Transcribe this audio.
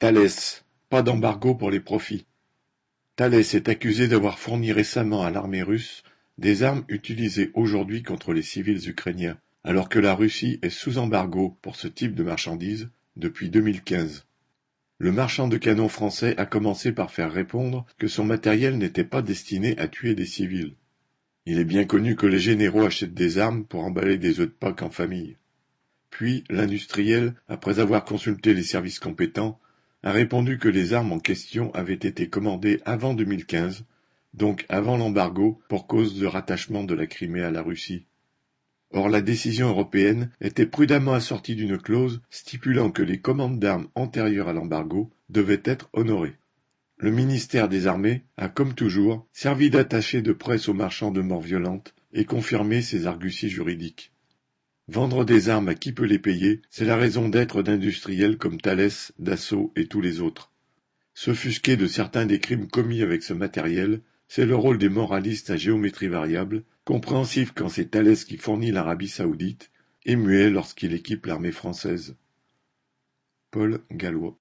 Thalès, pas d'embargo pour les profits. Thalès est accusé d'avoir fourni récemment à l'armée russe des armes utilisées aujourd'hui contre les civils ukrainiens, alors que la Russie est sous embargo pour ce type de marchandises depuis 2015. Le marchand de canons français a commencé par faire répondre que son matériel n'était pas destiné à tuer des civils. Il est bien connu que les généraux achètent des armes pour emballer des œufs de Pâques en famille. Puis l'industriel, après avoir consulté les services compétents, a répondu que les armes en question avaient été commandées avant 2015, donc avant l'embargo pour cause de rattachement de la Crimée à la Russie. Or la décision européenne était prudemment assortie d'une clause stipulant que les commandes d'armes antérieures à l'embargo devaient être honorées. Le ministère des Armées a, comme toujours, servi d'attaché de presse aux marchands de mort violente et confirmé ses arguties juridiques. Vendre des armes à qui peut les payer, c'est la raison d'être d'industriels comme Thalès, Dassault et tous les autres. S'offusquer de certains des crimes commis avec ce matériel, c'est le rôle des moralistes à géométrie variable, compréhensif quand c'est Thalès qui fournit l'Arabie saoudite, et muet lorsqu'il équipe l'armée française. Paul Gallois